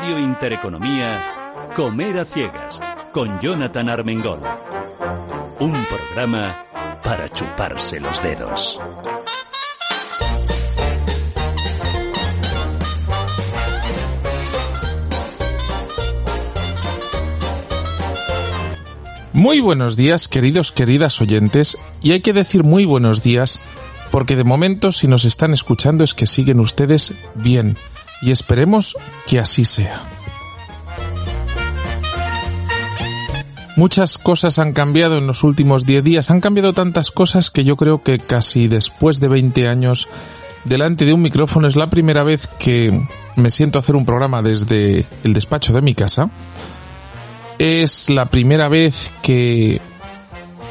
Radio Intereconomía, Comer a Ciegas, con Jonathan Armengol. Un programa para chuparse los dedos. Muy buenos días, queridos, queridas oyentes, y hay que decir muy buenos días porque de momento si nos están escuchando es que siguen ustedes bien, y esperemos que así sea. Muchas cosas han cambiado en los últimos 10 días, han cambiado tantas cosas que yo creo que casi después de 20 años delante de un micrófono es la primera vez que me siento a hacer un programa desde el despacho de mi casa es la primera vez que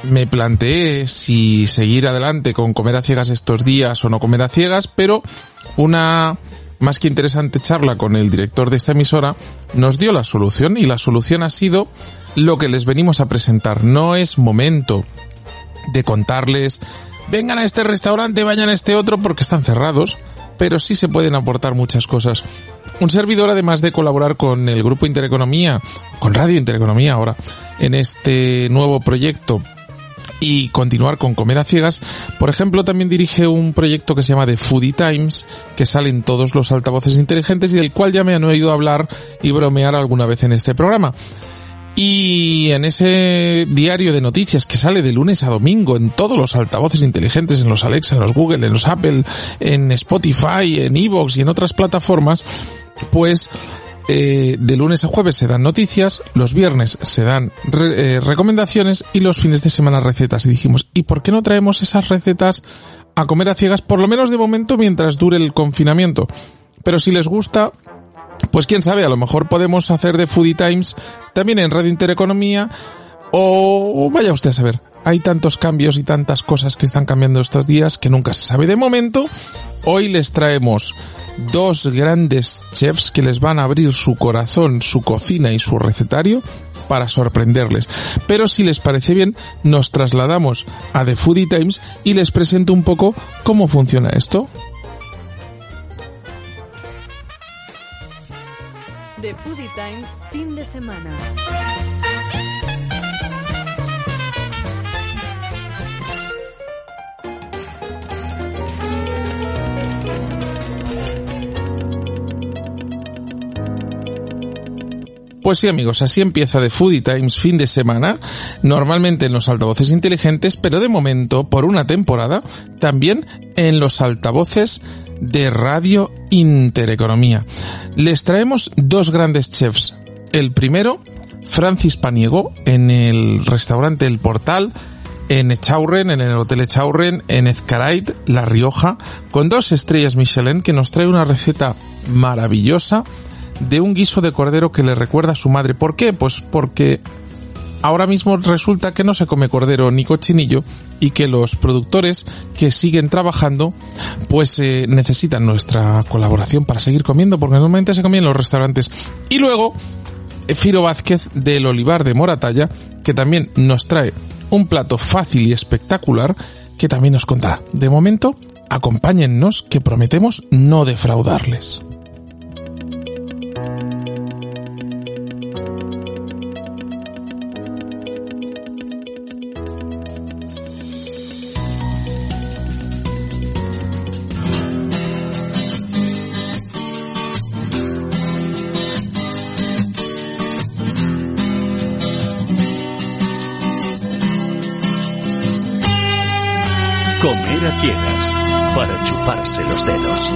me planteé si seguir adelante con comer a ciegas estos días o no comer a ciegas, pero una más que interesante charla con el director de esta emisora nos dio la solución y la solución ha sido lo que les venimos a presentar. No es momento de contarles vengan a este restaurante, vayan a este otro porque están cerrados, pero sí se pueden aportar muchas cosas. Un servidor, además de colaborar con el Grupo Intereconomía, con Radio Intereconomía ahora, en este nuevo proyecto y continuar con Comer a Ciegas, por ejemplo, también dirige un proyecto que se llama The Foodie Times, que sale en todos los altavoces inteligentes y del cual ya me han oído hablar y bromear alguna vez en este programa. Y en ese diario de noticias que sale de lunes a domingo en todos los altavoces inteligentes, en los Alexa, en los Google, en los Apple, en Spotify, en Evox y en otras plataformas, pues eh, de lunes a jueves se dan noticias, los viernes se dan eh, recomendaciones y los fines de semana recetas. Y dijimos, ¿y por qué no traemos esas recetas a comer a ciegas, por lo menos de momento, mientras dure el confinamiento? Pero si les gusta, pues quién sabe, a lo mejor podemos hacer de Foodie Times también en Radio Intereconomía o vaya usted a saber. Hay tantos cambios y tantas cosas que están cambiando estos días que nunca se sabe. De momento, hoy les traemos dos grandes chefs que les van a abrir su corazón, su cocina y su recetario para sorprenderles. Pero si les parece bien, nos trasladamos a The Foodie Times y les presento un poco cómo funciona esto. The Foodie Times, fin de semana. Pues sí amigos, así empieza The Foodie Times fin de semana, normalmente en los altavoces inteligentes, pero de momento, por una temporada, también en los altavoces de Radio Intereconomía. Les traemos dos grandes chefs. El primero, Francis Paniego, en el restaurante El Portal, en Echaurren, en el Hotel Echaurren, en Ezcarait, La Rioja, con dos estrellas Michelin, que nos trae una receta maravillosa de un guiso de cordero que le recuerda a su madre. ¿Por qué? Pues porque ahora mismo resulta que no se come cordero ni cochinillo y que los productores que siguen trabajando pues eh, necesitan nuestra colaboración para seguir comiendo porque normalmente se comía en los restaurantes. Y luego Firo Vázquez del Olivar de Moratalla que también nos trae un plato fácil y espectacular que también nos contará. De momento, acompáñennos que prometemos no defraudarles. Ciegas para chuparse los dedos.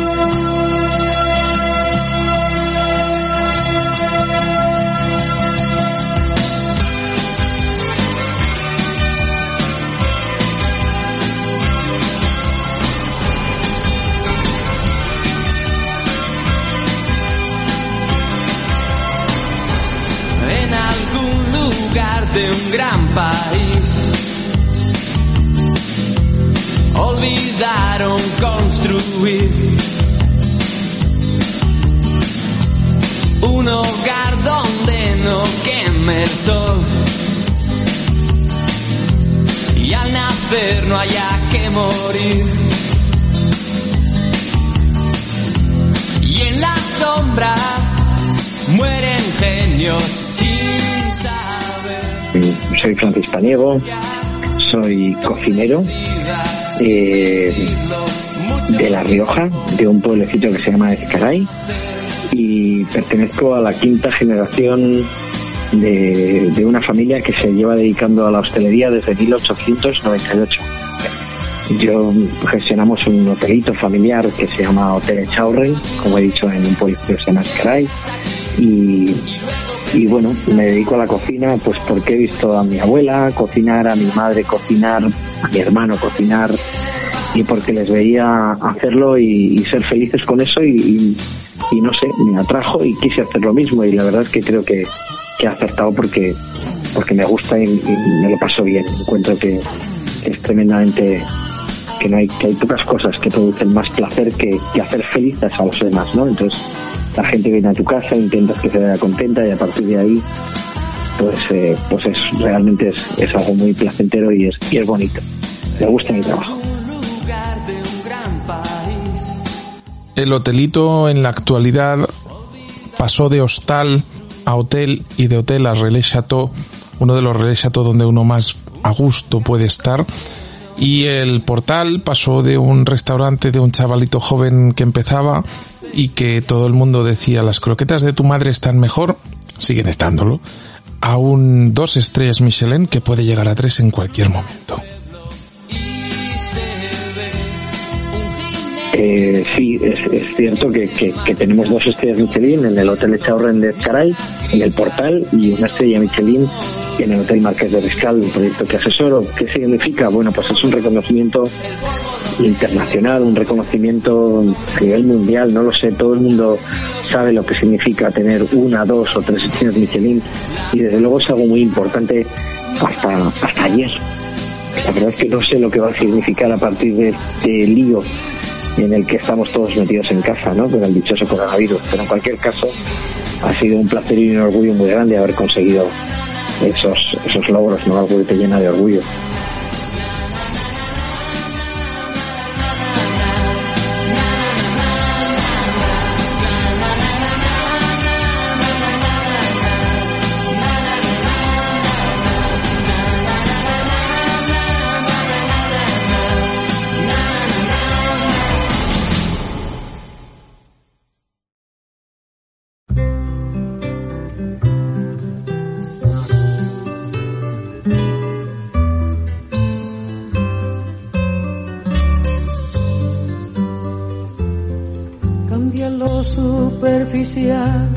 en algún lugar de un gran país. Olvidaron construir un hogar donde no queme el sol. Y al nacer no haya que morir. Y en la sombra mueren genios sin saber. Soy Francis Paniego, soy cocinero de La Rioja, de un pueblecito que se llama Ezcaray, y pertenezco a la quinta generación de, una familia que se lleva dedicando a la hostelería desde 1898. Yo gestionamos un hotelito familiar que se llama Hotel Chaurren, como he dicho en un pueblecito que se llama Ezcaray, y, y bueno, me dedico a la cocina pues porque he visto a mi abuela cocinar, a mi madre cocinar, a mi hermano cocinar y porque les veía hacerlo y, ser felices con eso y, y- no sé, me atrajo y quise hacer lo mismo y la verdad es que creo que, que he acertado porque porque me gusta y, me lo paso bien. Encuentro que, es tremendamente que no hay que hay pocas cosas que producen más placer que hacer felices a los demás, ¿no? Entonces la gente viene a tu casa, intentas que se vea contenta y a partir de ahí pues eh, pues es realmente es, es algo muy placentero y es, y es bonito. Me gusta mi trabajo. El hotelito en la actualidad pasó de hostal a hotel y de hotel a relais chateau, uno de los relais chateau donde uno más a gusto puede estar. Y el portal pasó de un restaurante de un chavalito joven que empezaba y que todo el mundo decía las croquetas de tu madre están mejor, siguen estándolo, a un dos estrellas Michelin que puede llegar a tres en cualquier momento. Eh, sí, es, es cierto que, que- tenemos dos estrellas Michelin en el Hotel Echaurren de Caray, en el portal, y una estrella Michelin en el Hotel Marqués de Riscal, un proyecto que asesoro. ¿Qué significa? Bueno, pues es un reconocimiento internacional, un reconocimiento a nivel mundial, no lo sé, todo el mundo sabe lo que significa tener una, dos o tres estrellas Michelin, y desde luego es algo muy importante hasta, hasta ayer. La verdad es que no sé lo que va a significar a partir de este lío en el que estamos todos metidos en casa, ¿no? Con el dichoso coronavirus. Pero en cualquier caso, ha sido un placer y un orgullo muy grande haber conseguido esos, esos logros, ¿no? Algo que te llena de orgullo. Superficial,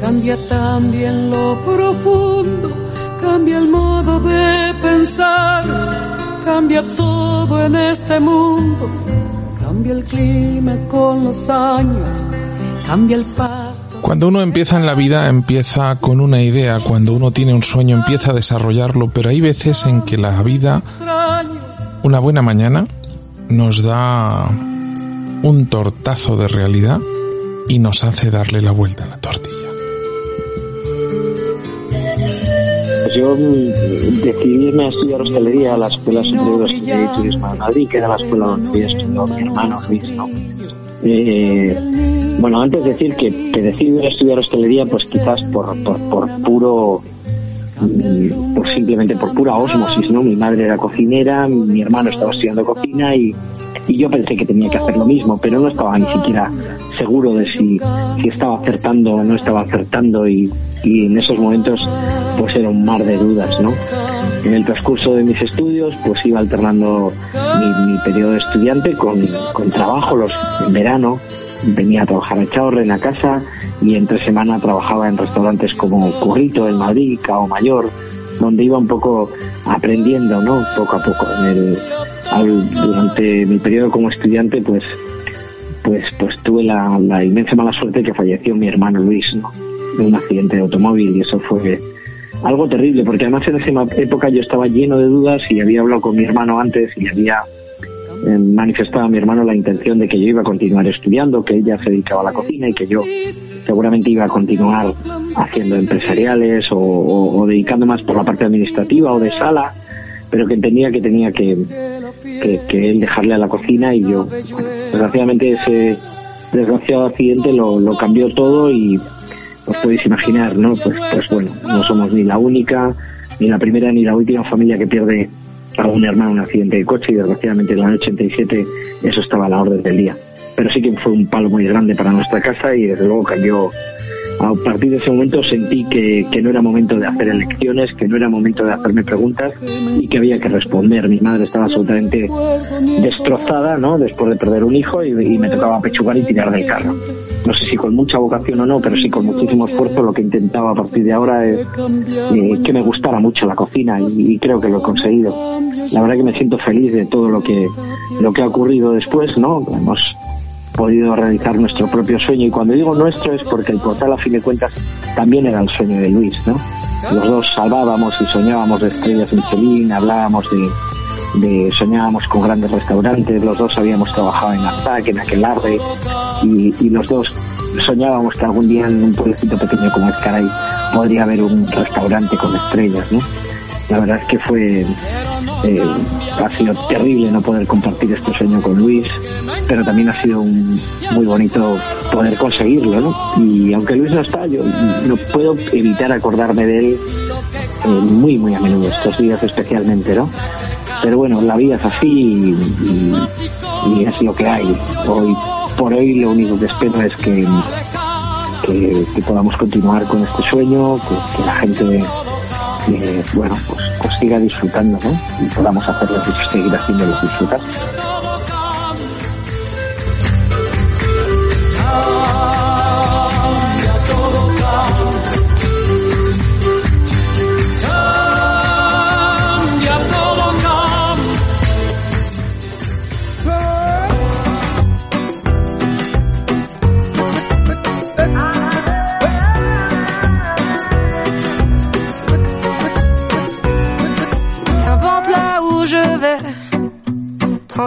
cambia también lo profundo, cambia el modo de pensar, cambia todo en este mundo, cambia el clima con los años, cambia el pasto. Cuando uno empieza en la vida, empieza con una idea, cuando uno tiene un sueño, empieza a desarrollarlo, pero hay veces en que la vida, una buena mañana, nos da un tortazo de realidad y nos hace darle la vuelta a la tortilla. Pues yo mm, decidí irme a estudiar hostelería a la Escuela Superior de Hostelería y Turismo de Madrid, que era la escuela donde había estudiado mi hermano Luis, ¿no? Eh, bueno, antes de decir que, que decidí ir a estudiar hostelería, pues quizás por, por, por puro, mm, pues simplemente por pura osmosis, ¿no? Mi madre era cocinera, mi hermano estaba estudiando cocina y, y yo pensé que tenía que hacer lo mismo, pero no estaba ni siquiera seguro de si, si estaba acertando o no estaba acertando y, y en esos momentos pues era un mar de dudas, ¿no? En el transcurso de mis estudios pues iba alternando mi, mi periodo de estudiante con, con trabajo los, en verano, venía a trabajar a Chaurren a casa y entre semana trabajaba en restaurantes como Currito en Madrid, Cao Mayor, donde iba un poco aprendiendo, ¿no? Poco a poco. En durante mi periodo como estudiante, pues, pues, pues tuve la, la inmensa mala suerte que falleció mi hermano Luis, ¿no? De un accidente de automóvil y eso fue algo terrible, porque además en esa época yo estaba lleno de dudas y había hablado con mi hermano antes y había eh, manifestado a mi hermano la intención de que yo iba a continuar estudiando, que ella se dedicaba a la cocina y que yo seguramente iba a continuar haciendo empresariales o, dedicando más por la parte administrativa o de sala, pero que entendía que tenía que, que, él dejarle a la cocina y yo, desgraciadamente ese desgraciado accidente lo, lo cambió todo y, os podéis imaginar, ¿no? Pues, pues bueno, no somos ni la única, ni la primera ni la última familia que pierde a un hermano un accidente de coche y desgraciadamente en el año 87 eso estaba a la orden del día. Pero sí que fue un palo muy grande para nuestra casa y desde luego cayó a partir de ese momento sentí que, que, no era momento de hacer elecciones, que no era momento de hacerme preguntas y que había que responder. Mi madre estaba absolutamente destrozada, ¿no? Después de perder un hijo y, me tocaba pechugar y tirar del carro. No sé si con mucha vocación o no, pero sí con muchísimo esfuerzo. Lo que intentaba a partir de ahora es eh, que me gustara mucho la cocina y, y, creo que lo he conseguido. La verdad que me siento feliz de todo lo que lo que ha ocurrido después, ¿no? Hemos podido realizar nuestro propio sueño y cuando digo nuestro es porque el portal a fin de cuentas también era el sueño de Luis, ¿no? Los dos salvábamos y soñábamos de estrellas Michelin, hablábamos de, soñábamos con grandes restaurantes, los dos habíamos trabajado en Arzac, en Aquelarre y, y los dos soñábamos que algún día en un pueblecito pequeño como Escaray podría haber un restaurante con estrellas, ¿no? La verdad es que fue eh, ha sido terrible no poder compartir este sueño con Luis, pero también ha sido un, muy bonito poder conseguirlo, ¿no? Y aunque Luis no está, yo no puedo evitar acordarme de él eh, muy, muy a menudo, estos días especialmente, ¿no? Pero bueno, la vida es así y, es lo que hay. Hoy, por hoy, lo único que espero es que, podamos continuar con este sueño, que la gente eh, bueno, pues, pues, siga disfrutando, ¿no? Y podamos hacerlo, seguir haciéndolo disfrutar.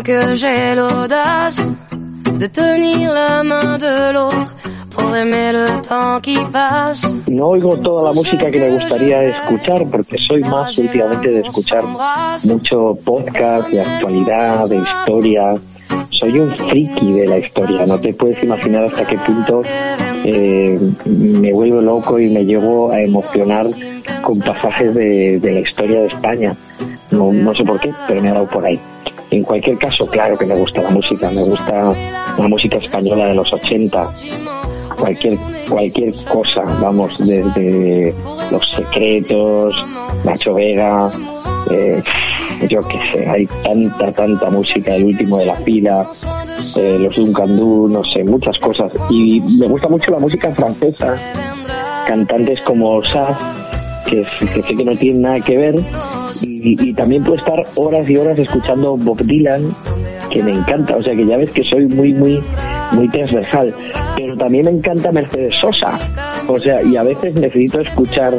Que j'ai. No oigo toda la música que me gustaría escuchar porque soy más últimamente de escuchar mucho podcast de actualidad, de historia. Soy un friki de la historia, no te puedes imaginar hasta qué punto eh, me vuelvo loco y me llego a emocionar con pasajes de, de la historia de España. No, no sé por qué, pero me ha dado por ahí. En cualquier caso, claro que me gusta la música, me gusta la música española de los 80, cualquier, cualquier cosa, vamos, desde Los Secretos, Nacho Vega, eh, yo qué sé, hay tanta, tanta música, el último de la fila, eh, los Duncan Du, no sé, muchas cosas. Y me gusta mucho la música francesa, cantantes como Sa, que, que sé que no tienen nada que ver, y, y, también puedo estar horas y horas escuchando Bob Dylan, que me encanta, o sea que ya ves que soy muy, muy, muy transversal, pero también me encanta Mercedes Sosa, o sea, y a veces necesito escuchar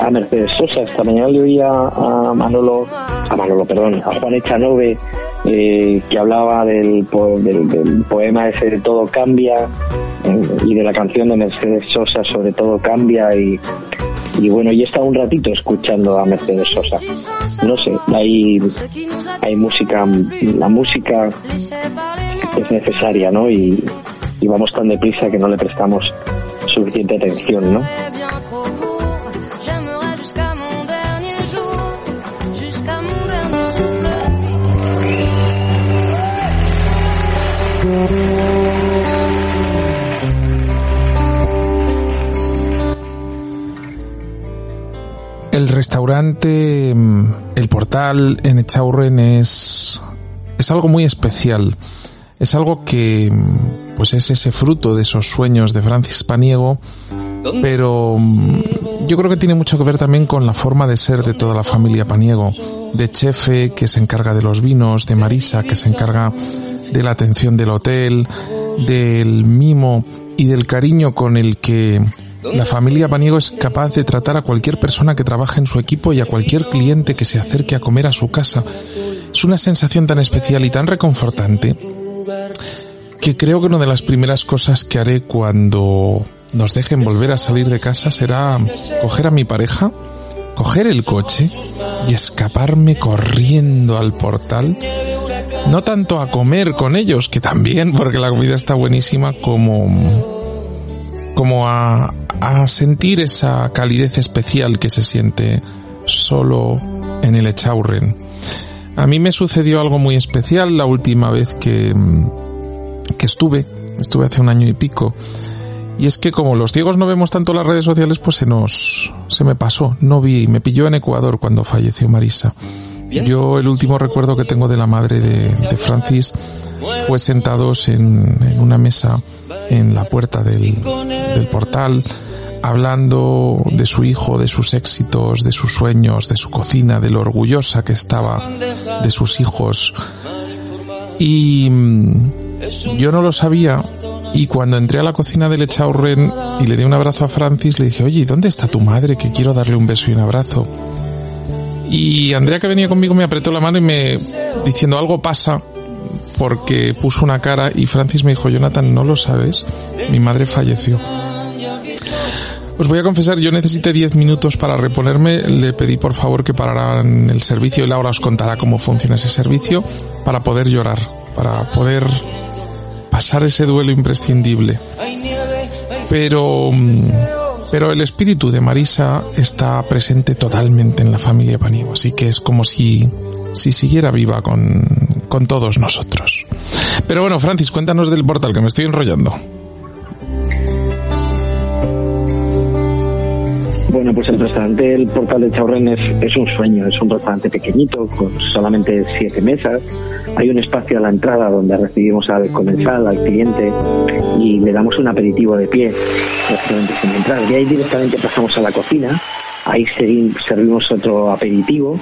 a Mercedes Sosa. Esta mañana le oía a Manolo, a Manolo, perdón, a Juan Echanove, eh, que hablaba del, del, poema ese de Todo Cambia eh, y de la canción de Mercedes Sosa sobre Todo Cambia y y bueno, y he estado un ratito escuchando a Mercedes Sosa. No sé, hay, hay música, la música es necesaria, ¿no? Y, y vamos tan deprisa que no le prestamos suficiente atención, ¿no? Restaurante, el portal en Echaurren es, es algo muy especial. Es algo que, pues es ese fruto de esos sueños de Francis Paniego, pero yo creo que tiene mucho que ver también con la forma de ser de toda la familia Paniego, de Chefe, que se encarga de los vinos, de Marisa, que se encarga de la atención del hotel, del mimo y del cariño con el que la familia Paniego es capaz de tratar a cualquier persona que trabaje en su equipo y a cualquier cliente que se acerque a comer a su casa. Es una sensación tan especial y tan reconfortante que creo que una de las primeras cosas que haré cuando nos dejen volver a salir de casa será coger a mi pareja, coger el coche y escaparme corriendo al portal. No tanto a comer con ellos, que también, porque la comida está buenísima, como como a, sentir esa calidez especial que se siente solo en el Echaurren. A mí me sucedió algo muy especial la última vez que, que estuve, estuve hace un año y pico, y es que como los ciegos no vemos tanto las redes sociales, pues se nos, se me pasó, no vi, me pilló en Ecuador cuando falleció Marisa. Yo el último recuerdo que tengo de la madre de, Francis fue sentados en, una mesa en la puerta del, del portal, hablando de su hijo, de sus éxitos, de sus sueños, de su cocina, de lo orgullosa que estaba de sus hijos. Y mm, yo no lo sabía y cuando entré a la cocina del Echaurren y le di un abrazo a Francis, le dije, oye, ¿dónde está tu madre? Que quiero darle un beso y un abrazo. Y Andrea que venía conmigo me apretó la mano y me, diciendo algo pasa, porque puso una cara y Francis me dijo, Jonathan, ¿no lo sabes? Mi madre falleció. Os voy a confesar, yo necesité 10 minutos para reponerme, le pedí por favor que pararan el servicio y Laura os contará cómo funciona ese servicio para poder llorar, para poder pasar ese duelo imprescindible. Pero, pero el espíritu de Marisa está presente totalmente en la familia Panigo, así que es como si, si siguiera viva con, con todos nosotros. Pero bueno, Francis, cuéntanos del portal, que me estoy enrollando. Bueno, pues el restaurante El Portal de Chaurren es, es, un sueño, es un restaurante pequeñito con solamente siete mesas. Hay un espacio a la entrada donde recibimos al comensal, al cliente y le damos un aperitivo de pie, prácticamente sin entrar. De ahí directamente pasamos a la cocina, ahí servimos otro aperitivo,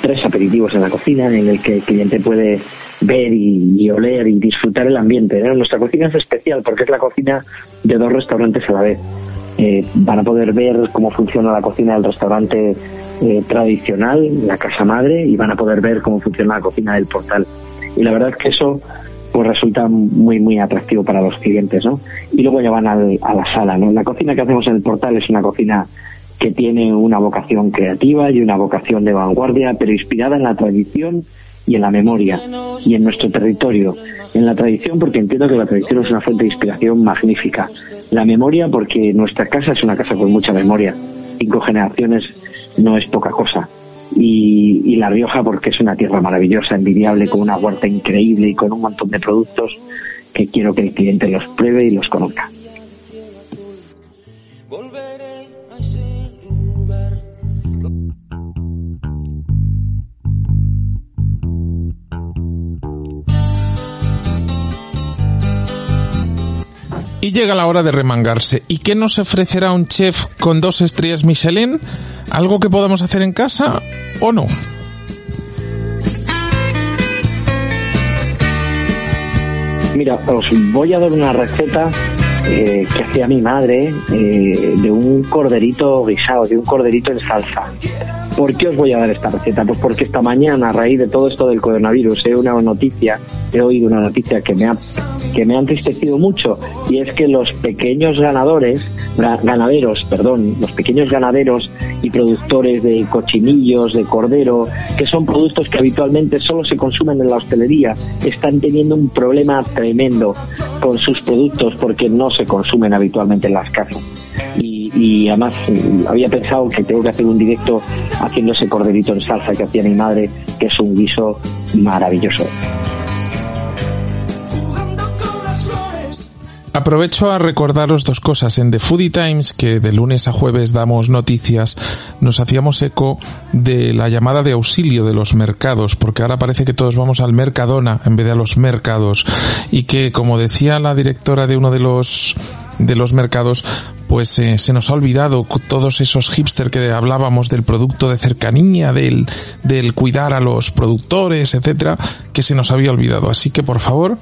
tres aperitivos en la cocina en el que el cliente puede ver y, y oler y disfrutar el ambiente. Nuestra cocina es especial porque es la cocina de dos restaurantes a la vez. Eh, van a poder ver cómo funciona la cocina del restaurante eh, tradicional, la casa madre, y van a poder ver cómo funciona la cocina del portal. Y la verdad es que eso pues resulta muy muy atractivo para los clientes, ¿no? Y luego ya van al, a la sala, ¿no? La cocina que hacemos en el portal es una cocina que tiene una vocación creativa y una vocación de vanguardia, pero inspirada en la tradición y en la memoria y en nuestro territorio. En la tradición porque entiendo que la tradición es una fuente de inspiración magnífica. La memoria porque nuestra casa es una casa con mucha memoria. Cinco generaciones no es poca cosa. Y, La Rioja porque es una tierra maravillosa, envidiable, con una huerta increíble y con un montón de productos que quiero que el cliente los pruebe y los conozca. Y llega la hora de remangarse. ¿Y qué nos ofrecerá un chef con dos estrellas Michelin? ¿Algo que podamos hacer en casa o no? Mira, os voy a dar una receta eh, que hacía mi madre eh, de un corderito guisado, de un corderito en salsa. ¿Por qué os voy a dar esta receta? Pues porque esta mañana, a raíz de todo esto del coronavirus, he una noticia, he oído una noticia que me ha que me entristecido mucho y es que los pequeños ganadores, ganaderos, perdón, los pequeños ganaderos y productores de cochinillos, de cordero, que son productos que habitualmente solo se consumen en la hostelería, están teniendo un problema tremendo con sus productos porque no se consumen habitualmente en las casas. Y, además había pensado que tengo que hacer un directo haciendo ese corderito en salsa que hacía mi madre, que es un guiso maravilloso. Aprovecho a recordaros dos cosas. En The Foodie Times, que de lunes a jueves damos noticias, nos hacíamos eco de la llamada de auxilio de los mercados, porque ahora parece que todos vamos al Mercadona en vez de a los mercados. Y que, como decía la directora de uno de los de los mercados, pues eh, se nos ha olvidado todos esos hipster que hablábamos del producto de cercanía, del, del cuidar a los productores, etcétera, que se nos había olvidado. Así que por favor,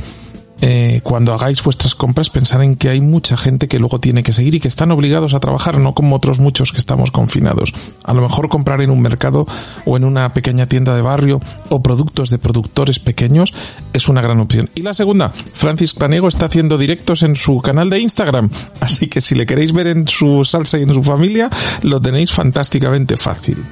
eh, cuando hagáis vuestras compras pensar en que hay mucha gente que luego tiene que seguir y que están obligados a trabajar, no como otros muchos que estamos confinados. A lo mejor comprar en un mercado o en una pequeña tienda de barrio o productos de productores pequeños es una gran opción. Y la segunda, Francis Panego está haciendo directos en su canal de Instagram, así que si le queréis ver en su salsa y en su familia, lo tenéis fantásticamente fácil.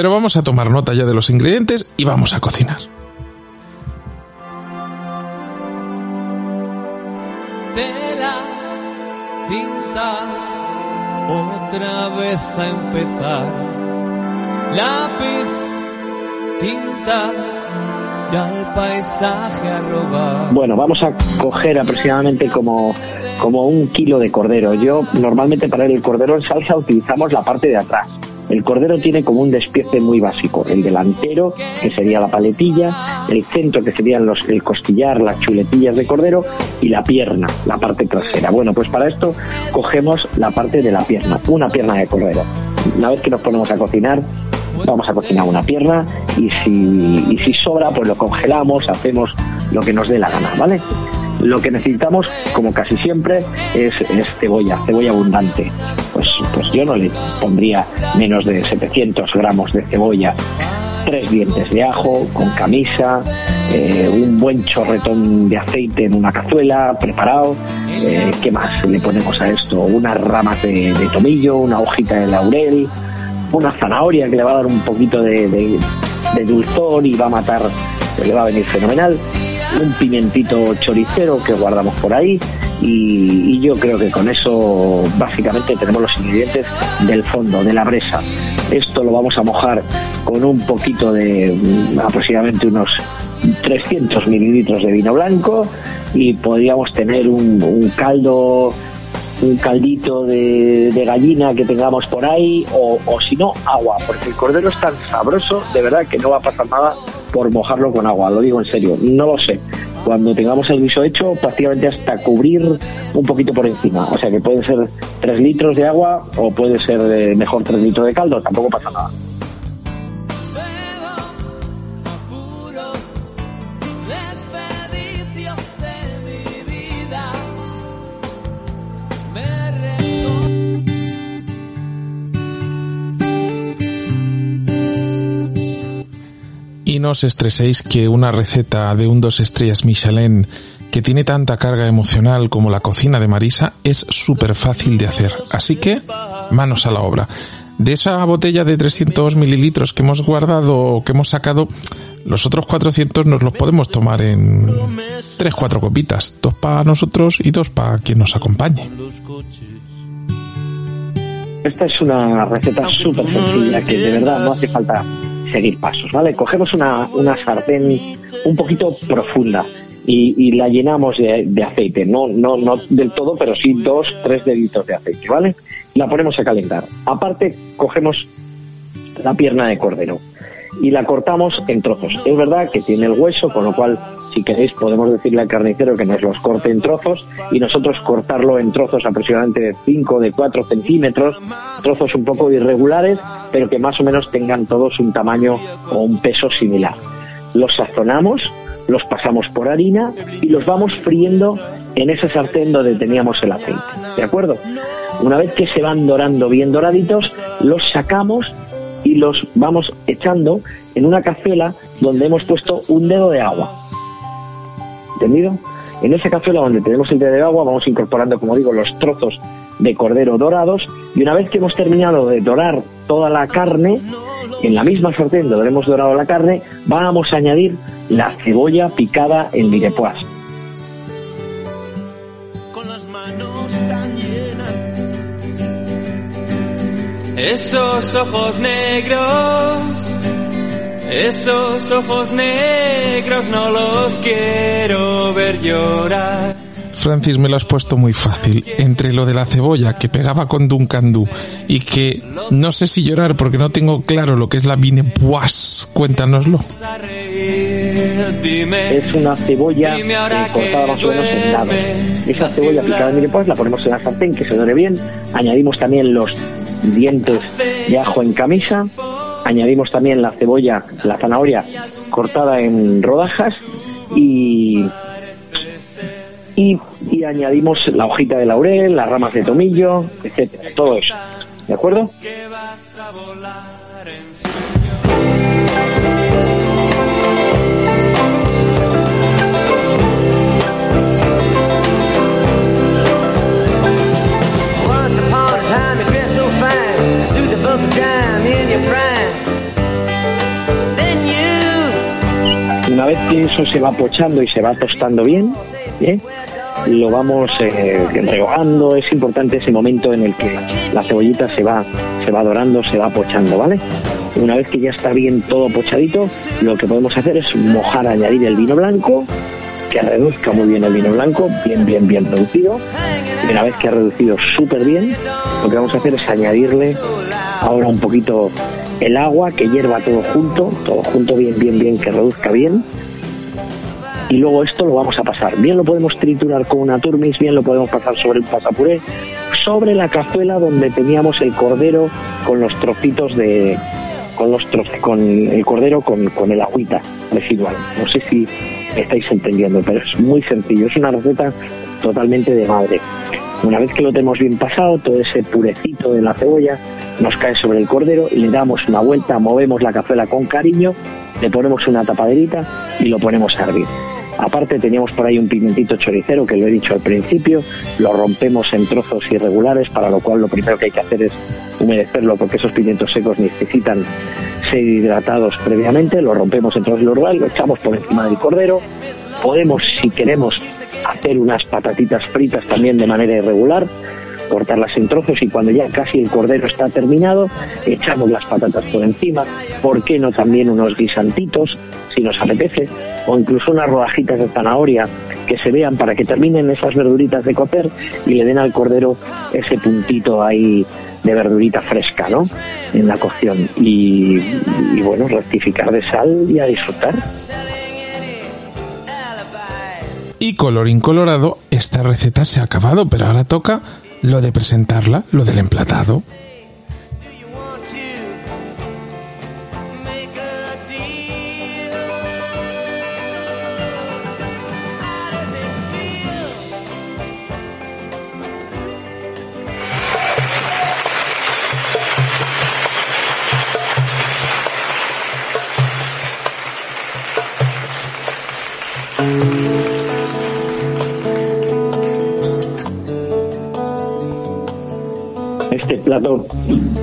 Pero vamos a tomar nota ya de los ingredientes y vamos a cocinar. Tela, cinta, otra vez a empezar. Lápiz, tinta, y al paisaje a robar. Bueno, vamos a coger aproximadamente como, como un kilo de cordero. Yo normalmente para el cordero en salsa utilizamos la parte de atrás. El cordero tiene como un despiece muy básico, el delantero, que sería la paletilla, el centro, que serían los, el costillar, las chuletillas de cordero, y la pierna, la parte trasera. Bueno, pues para esto cogemos la parte de la pierna, una pierna de cordero. Una vez que nos ponemos a cocinar, vamos a cocinar una pierna y si, sobra, pues lo congelamos, hacemos lo que nos dé la gana, ¿vale? Lo que necesitamos, como casi siempre, es, es cebolla, cebolla abundante. Pues, pues yo no le pondría menos de 700 gramos de cebolla, tres dientes de ajo con camisa, eh, un buen chorretón de aceite en una cazuela preparado. Eh, ¿Qué más le ponemos a esto? Unas ramas de, tomillo, una hojita de laurel, una zanahoria que le va a dar un poquito de, de, de y va a matar, le va a venir fenomenal un pimentito choricero que guardamos por ahí y, yo creo que con eso básicamente tenemos los ingredientes del fondo, de la bresa. Esto lo vamos a mojar con un poquito de mm, aproximadamente unos 300 mililitros de vino blanco y podríamos tener un, un caldo un caldito de, de, gallina que tengamos por ahí o, o si no agua porque el cordero es tan sabroso de verdad que no va a pasar nada por mojarlo con agua, lo digo en serio, no lo sé. Cuando tengamos el guiso hecho, prácticamente hasta cubrir un poquito por encima. O sea que pueden ser 3 litros de agua o puede ser de mejor 3 litros de caldo, tampoco pasa nada. No os estreséis que una receta de un dos estrellas Michelin que tiene tanta carga emocional como la cocina de Marisa es súper fácil de hacer. Así que, manos a la obra. De esa botella de 300 mililitros que hemos guardado, que hemos sacado, los otros 400 nos los podemos tomar en 3-4 copitas. Dos para nosotros y dos para quien nos acompañe. Esta es una receta súper sencilla que de verdad no hace falta seguir pasos, ¿vale? Cogemos una, una sartén un poquito profunda y, la llenamos de, de, aceite, no, no, no del todo, pero sí dos, tres deditos de aceite, ¿vale? La ponemos a calentar. Aparte, cogemos la pierna de cordero y la cortamos en trozos. Es verdad que tiene el hueso, con lo cual, si queréis, podemos decirle al carnicero que nos los corte en trozos y nosotros cortarlo en trozos aproximadamente de 5, de 4 centímetros, trozos un poco irregulares, pero que más o menos tengan todos un tamaño o un peso similar. Los sazonamos, los pasamos por harina y los vamos friendo en ese sartén donde teníamos el aceite. ¿De acuerdo? Una vez que se van dorando bien doraditos, los sacamos y los vamos echando en una cazuela donde hemos puesto un dedo de agua. ¿Entendido? En esa cazuela donde tenemos el dedo de agua vamos incorporando, como digo, los trozos de cordero dorados y una vez que hemos terminado de dorar toda la carne, en la misma sartén donde hemos dorado la carne, vamos a añadir la cebolla picada en mirepoix. Esos ojos negros, esos ojos negros no los quiero ver llorar. Francis, me lo has puesto muy fácil. Entre lo de la cebolla que pegaba con Duncan Du y que no sé si llorar porque no tengo claro lo que es la Vinepoix. Cuéntanoslo. Es una cebolla eh, cortada más o menos en dados. Esa cebolla picada en Vinepoix la ponemos en la sartén que se dore bien. Añadimos también los dientes de ajo en camisa. Añadimos también la cebolla, la zanahoria cortada en rodajas y y, añadimos la hojita de laurel, las ramas de tomillo, etcétera, todo eso. ¿De acuerdo? Que eso se va pochando y se va tostando bien, ¿eh? lo vamos eh. Es importante ese momento en el que la cebollita se va, se va dorando, se va pochando, ¿vale? Una vez que ya está bien todo pochadito, lo que podemos hacer es mojar, añadir el vino blanco, que reduzca muy bien el vino blanco, bien, bien, bien reducido. Y una vez que ha reducido súper bien, lo que vamos a hacer es añadirle ahora un poquito el agua, que hierva todo junto, todo junto bien, bien, bien, que reduzca bien. Y luego esto lo vamos a pasar. Bien lo podemos triturar con una turmis, bien lo podemos pasar sobre el pasapuré, sobre la cazuela donde teníamos el cordero con los trocitos de, con los con el cordero con, con el agüita residual. No sé si estáis entendiendo, pero es muy sencillo, es una receta totalmente de madre. Una vez que lo tenemos bien pasado, todo ese purecito de la cebolla nos cae sobre el cordero y le damos una vuelta, movemos la cazuela con cariño, le ponemos una tapaderita y lo ponemos a hervir. Aparte teníamos por ahí un pimentito choricero que lo he dicho al principio, lo rompemos en trozos irregulares, para lo cual lo primero que hay que hacer es humedecerlo porque esos pimientos secos necesitan ser hidratados previamente, lo rompemos en trozos irregulares, lo echamos por encima del cordero, podemos si queremos hacer unas patatitas fritas también de manera irregular, cortarlas en trozos y cuando ya casi el cordero está terminado, echamos las patatas por encima, ¿por qué no también unos guisantitos si nos apetece? O incluso unas rodajitas de zanahoria que se vean para que terminen esas verduritas de cocer y le den al cordero ese puntito ahí de verdurita fresca, ¿no? En la cocción. Y, bueno, rectificar de sal y a disfrutar. Y colorín colorado, esta receta se ha acabado, pero ahora toca lo de presentarla, lo del emplatado.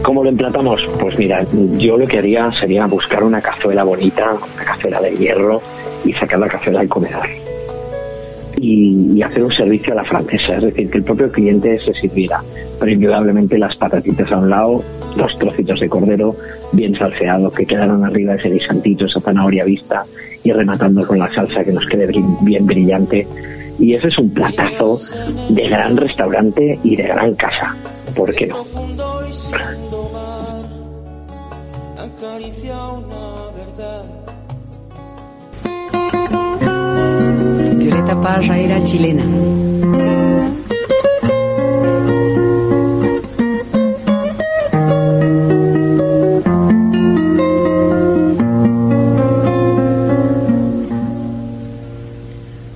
¿Cómo lo emplatamos? Pues mira, yo lo que haría sería buscar una cazuela bonita, una cazuela de hierro, y sacar la cazuela al comedor. Y, hacer un servicio a la francesa, es decir, que el propio cliente se sirviera, pero indudablemente las patatitas a un lado, dos trocitos de cordero bien salseado, que quedaran arriba ese guisantito, esa zanahoria vista, y rematando con la salsa que nos quede bien brillante. Y ese es un platazo de gran restaurante y de gran casa. ¿Por qué no? Violeta Parra era chilena.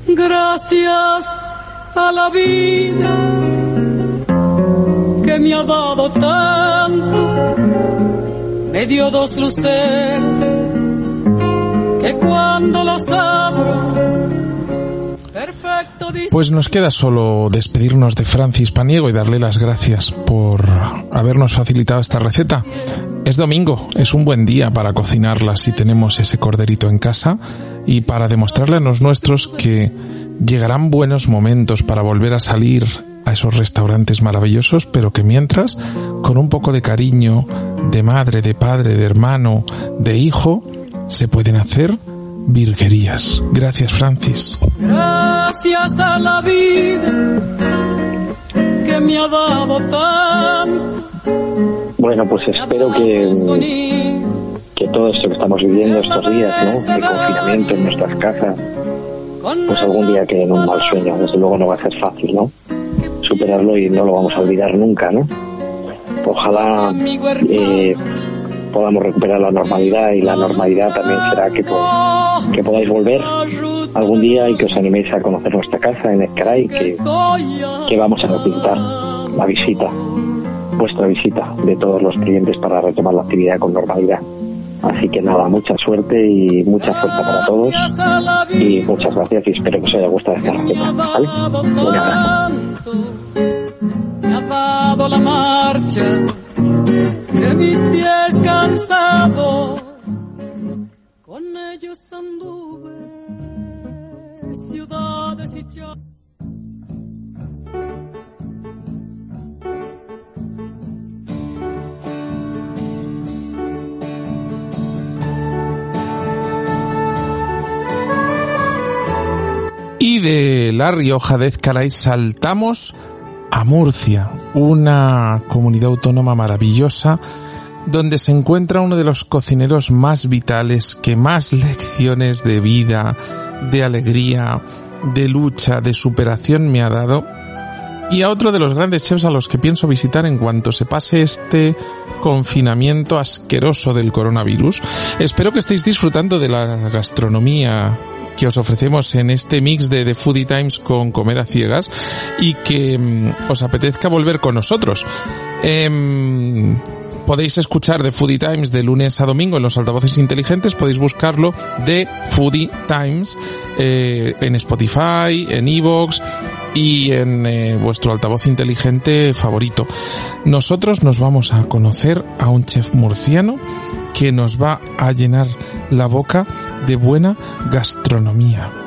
Gracias a la vida me ha Pues nos queda solo despedirnos de Francis Paniego y darle las gracias por habernos facilitado esta receta. Es domingo, es un buen día para cocinarla si tenemos ese corderito en casa y para demostrarle a los nuestros que llegarán buenos momentos para volver a salir a esos restaurantes maravillosos, pero que mientras, con un poco de cariño, de madre, de padre, de hermano, de hijo, se pueden hacer virguerías. Gracias, Francis. Gracias a la vida que me ha dado tanto. Bueno, pues espero que, que todo esto que estamos viviendo estos días, ¿no? De confinamiento en nuestras casas, pues algún día quede en un mal sueño. Desde luego no va a ser fácil, ¿no? Superarlo y no lo vamos a olvidar nunca, ¿no? Ojalá eh, podamos recuperar la normalidad y la normalidad también será que, po- que podáis volver algún día y que os animéis a conocer nuestra casa en Escaray, que, que vamos a necesitar la visita, vuestra visita de todos los clientes para retomar la actividad con normalidad. Así que nada, mucha suerte y mucha fuerza para todos. Y muchas gracias y espero que os haya gustado esta receta. ¿Vale? Un abrazo. De La Rioja de Ezcaray saltamos a Murcia, una comunidad autónoma maravillosa donde se encuentra uno de los cocineros más vitales que más lecciones de vida, de alegría, de lucha, de superación me ha dado y a otro de los grandes chefs a los que pienso visitar en cuanto se pase este confinamiento asqueroso del coronavirus. Espero que estéis disfrutando de la gastronomía que os ofrecemos en este mix de The Foodie Times con Comer a Ciegas y que mm, os apetezca volver con nosotros. Em, podéis escuchar The Foodie Times de lunes a domingo en los altavoces inteligentes, podéis buscarlo de Foodie Times eh, en Spotify, en Evox y en eh, vuestro altavoz inteligente favorito. Nosotros nos vamos a conocer a un chef murciano que nos va a llenar la boca de buena gastronomía.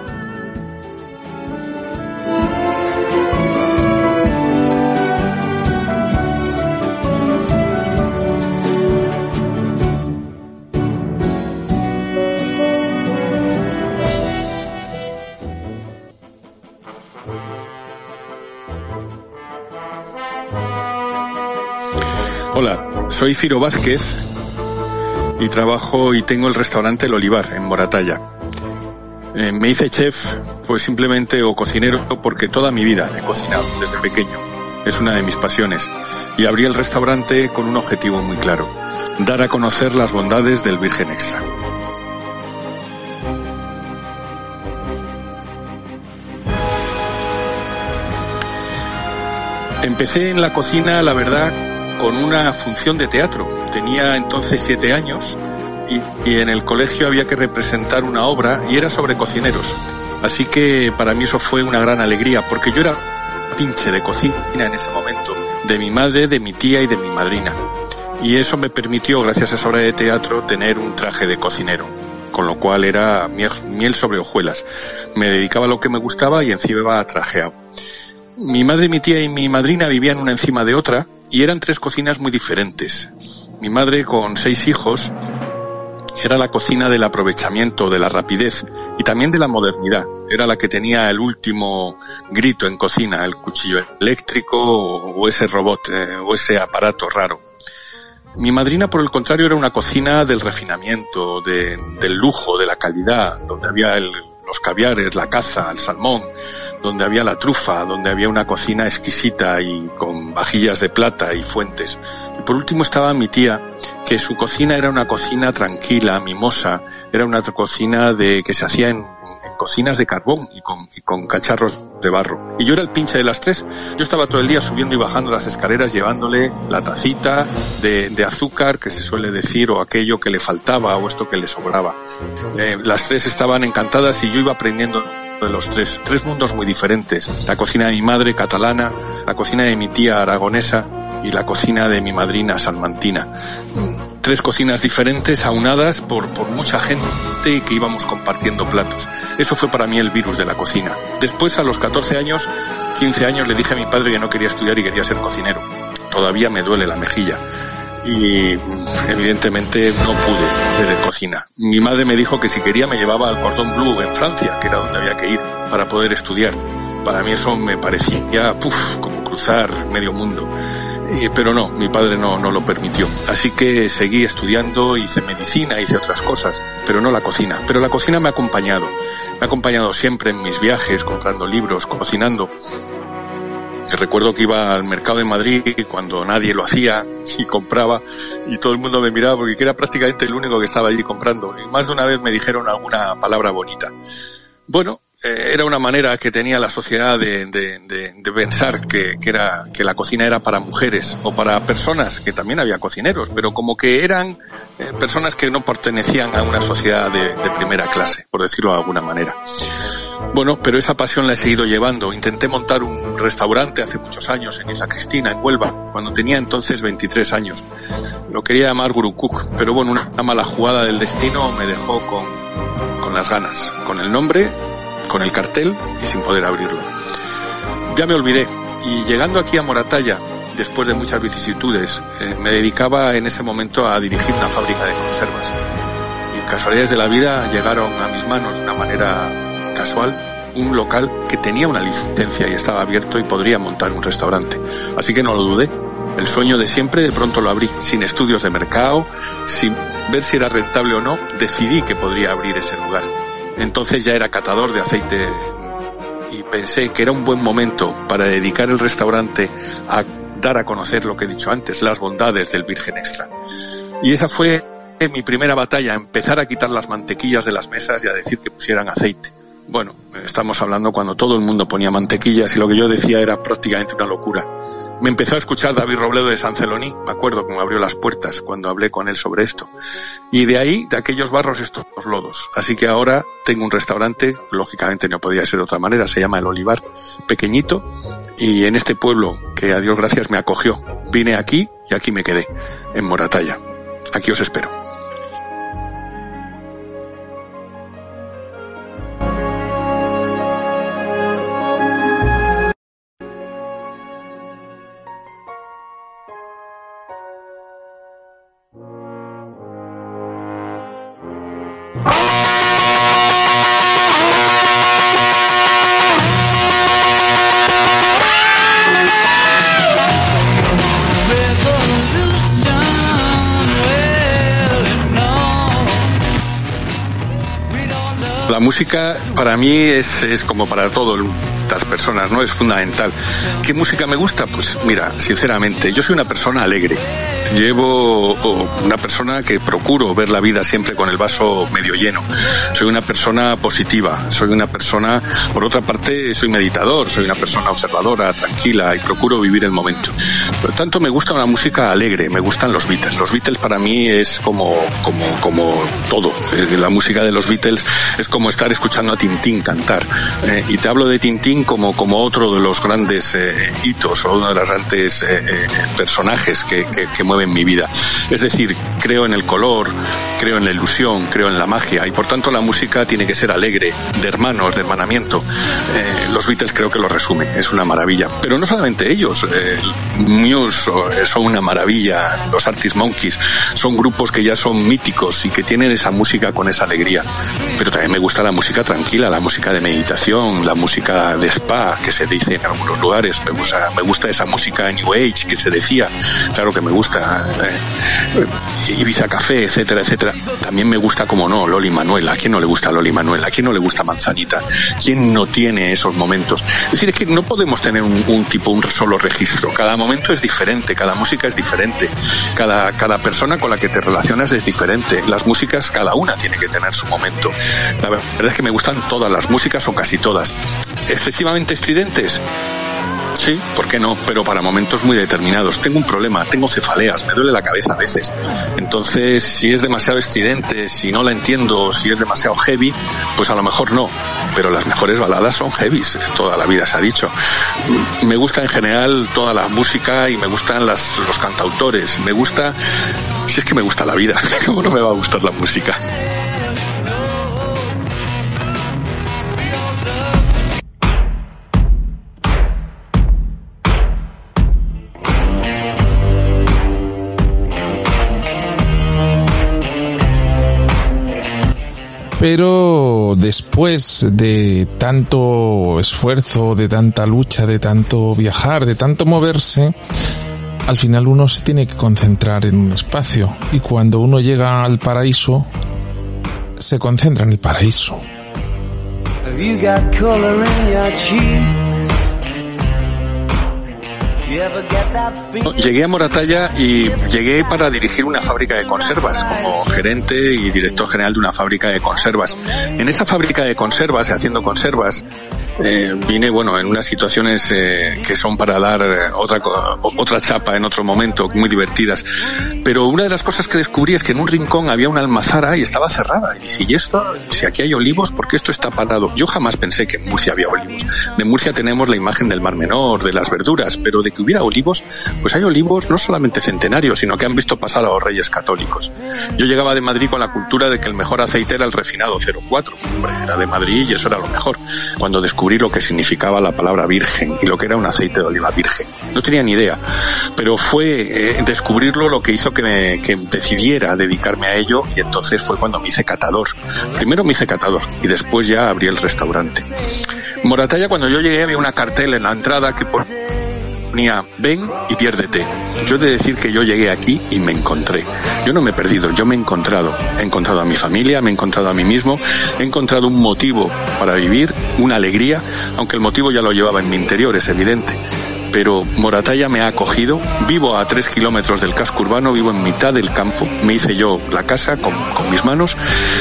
Soy Ciro Vázquez y trabajo y tengo el restaurante El Olivar en Moratalla. Eh, me hice chef, pues simplemente o cocinero porque toda mi vida he cocinado desde pequeño. Es una de mis pasiones. Y abrí el restaurante con un objetivo muy claro, dar a conocer las bondades del Virgen Extra. Empecé en la cocina, la verdad, con una función de teatro. Tenía entonces siete años y, en el colegio había que representar una obra y era sobre cocineros. Así que para mí eso fue una gran alegría porque yo era pinche de cocina en ese momento, de mi madre, de mi tía y de mi madrina. Y eso me permitió, gracias a esa obra de teatro, tener un traje de cocinero, con lo cual era miel sobre hojuelas. Me dedicaba a lo que me gustaba y encima iba trajeado. Mi madre, mi tía y mi madrina vivían una encima de otra y eran tres cocinas muy diferentes. Mi madre, con seis hijos, era la cocina del aprovechamiento, de la rapidez y también de la modernidad. Era la que tenía el último grito en cocina, el cuchillo eléctrico o ese robot eh, o ese aparato raro. Mi madrina, por el contrario, era una cocina del refinamiento, de, del lujo, de la calidad, donde había el, los caviares, la caza, el salmón, donde había la trufa, donde había una cocina exquisita y con vajillas de plata y fuentes. Y por último estaba mi tía, que su cocina era una cocina tranquila, mimosa, era una cocina de que se hacía en, cocinas de carbón y con, cacharros de barro. Y yo era el pinche de las tres. Yo estaba todo el día subiendo y bajando las escaleras llevándole la tacita de, de azúcar que se suele decir o aquello que le faltaba o esto que le sobraba. Eh, las tres estaban encantadas y yo iba aprendiendo de los tres, tres mundos muy diferentes. La cocina de mi madre catalana, la cocina de mi tía aragonesa y la cocina de mi madrina salmantina. Tres cocinas diferentes, aunadas por, por mucha gente que íbamos compartiendo platos. Eso fue para mí el virus de la cocina. Después, a los 14 años, 15 años, le dije a mi padre que no quería estudiar y quería ser cocinero. Todavía me duele la mejilla y evidentemente no pude de cocina. Mi madre me dijo que si quería me llevaba al Cordón Bleu en Francia, que era donde había que ir para poder estudiar. Para mí eso me parecía puf, como cruzar medio mundo. Eh, pero no, mi padre no, no lo permitió. Así que seguí estudiando, hice medicina, hice otras cosas, pero no la cocina. Pero la cocina me ha acompañado. Me ha acompañado siempre en mis viajes, comprando libros, cocinando. Recuerdo que iba al mercado de Madrid cuando nadie lo hacía y compraba y todo el mundo me miraba porque era prácticamente el único que estaba allí comprando. Y más de una vez me dijeron alguna palabra bonita. Bueno, eh, era una manera que tenía la sociedad de, de, de, de pensar que, que, era, que la cocina era para mujeres o para personas, que también había cocineros, pero como que eran eh, personas que no pertenecían a una sociedad de, de primera clase, por decirlo de alguna manera. Bueno, pero esa pasión la he seguido llevando. Intenté montar un restaurante hace muchos años en Isa Cristina, en Huelva, cuando tenía entonces 23 años. Lo quería llamar Guru Cook, pero bueno, una mala jugada del destino me dejó con, con las ganas, con el nombre con el cartel y sin poder abrirlo. Ya me olvidé y llegando aquí a Moratalla, después de muchas vicisitudes, eh, me dedicaba en ese momento a dirigir una fábrica de conservas. Y casualidades de la vida llegaron a mis manos de una manera casual un local que tenía una licencia y estaba abierto y podría montar un restaurante. Así que no lo dudé. El sueño de siempre de pronto lo abrí, sin estudios de mercado, sin ver si era rentable o no, decidí que podría abrir ese lugar. Entonces ya era catador de aceite y pensé que era un buen momento para dedicar el restaurante a dar a conocer lo que he dicho antes, las bondades del Virgen Extra. Y esa fue mi primera batalla, empezar a quitar las mantequillas de las mesas y a decir que pusieran aceite. Bueno, estamos hablando cuando todo el mundo ponía mantequillas y lo que yo decía era prácticamente una locura. Me empezó a escuchar David Robledo de San Celoní, me acuerdo me abrió las puertas cuando hablé con él sobre esto. Y de ahí, de aquellos barros, estos lodos. Así que ahora tengo un restaurante, lógicamente no podía ser de otra manera, se llama El Olivar, pequeñito, y en este pueblo que a Dios gracias me acogió. Vine aquí y aquí me quedé, en Moratalla. Aquí os espero. Música para mí es, es como para todo las personas, ¿no? Es fundamental. ¿Qué música me gusta? Pues mira, sinceramente, yo soy una persona alegre. Llevo una persona que procuro ver la vida siempre con el vaso medio lleno. Soy una persona positiva, soy una persona, por otra parte, soy meditador, soy una persona observadora, tranquila y procuro vivir el momento. Por lo tanto, me gusta una música alegre, me gustan los Beatles. Los Beatles para mí es como, como, como todo. Eh, la música de los Beatles es como estar escuchando a Tintín cantar. Eh, y te hablo de Tintín como, como otro de los grandes eh, hitos o uno de los grandes eh, eh, personajes que, que, que, mueven mi vida. Es decir, creo en el color, creo en la ilusión, creo en la magia y por tanto la música tiene que ser alegre, de hermanos, de hermanamiento. los Beatles creo que lo resumen, es una maravilla. Pero no solamente ellos, Muse son una maravilla, los Artist Monkeys son grupos que ya son míticos y que tienen esa música con esa alegría. Pero también me gusta la música tranquila, la música de meditación, la música de spa que se dice en algunos lugares. Me gusta, me gusta esa música New Age que se decía. Claro que me gusta. Eh, Ibiza Café, etcétera, etcétera. También me gusta, como no, Loli Manuel. ¿A quién no le gusta Loli Manuel? ¿A quién no le gusta Manzanita? ¿Quién no tiene esos momentos? Es decir, es que no podemos tener un, un tipo, un solo registro. Cada momento es diferente, cada música es diferente. Cada, cada persona con la que te relacionas es diferente. Las músicas, cada una tiene que tener su momento. La verdad es que me gustan todas las músicas o casi todas. Excesivamente estridentes. Sí, ¿por qué no? Pero para momentos muy determinados. Tengo un problema, tengo cefaleas, me duele la cabeza a veces. Entonces, si es demasiado estridente, si no la entiendo, si es demasiado heavy, pues a lo mejor no. Pero las mejores baladas son heavies, toda la vida se ha dicho. Me gusta en general toda la música y me gustan los cantautores. Me gusta, si es que me gusta la vida, ¿cómo no me va a gustar la música? Pero después de tanto esfuerzo, de tanta lucha, de tanto viajar, de tanto moverse, al final uno se tiene que concentrar en un espacio y cuando uno llega al paraíso, se concentra en el paraíso. Llegué a Moratalla y llegué para dirigir una fábrica de conservas como gerente y director general de una fábrica de conservas. En esa fábrica de conservas haciendo conservas eh, vine, bueno, en unas situaciones eh, que son para dar eh, otra, otra chapa en otro momento, muy divertidas. Pero una de las cosas que descubrí es que en un rincón había una almazara y estaba cerrada. Y dije, ¿y esto? Si aquí hay olivos, ¿por qué esto está parado? Yo jamás pensé que en Murcia había olivos. De Murcia tenemos la imagen del Mar Menor, de las verduras, pero de que hubiera olivos, pues hay olivos no solamente centenarios, sino que han visto pasar a los reyes católicos. Yo llegaba de Madrid con la cultura de que el mejor aceite era el refinado 04. Hombre, era de Madrid y eso era lo mejor. Cuando descubrí descubrir lo que significaba la palabra virgen y lo que era un aceite de oliva virgen. No tenía ni idea, pero fue eh, descubrirlo lo que hizo que, me, que decidiera dedicarme a ello y entonces fue cuando me hice catador. Primero me hice catador y después ya abrí el restaurante. Moratalla, cuando yo llegué había una cartel en la entrada que ven y piérdete. Yo he de decir que yo llegué aquí y me encontré. Yo no me he perdido, yo me he encontrado. He encontrado a mi familia, me he encontrado a mí mismo, he encontrado un motivo para vivir, una alegría, aunque el motivo ya lo llevaba en mi interior, es evidente pero Moratalla me ha acogido. Vivo a tres kilómetros del casco urbano, vivo en mitad del campo. Me hice yo la casa con, con, mis manos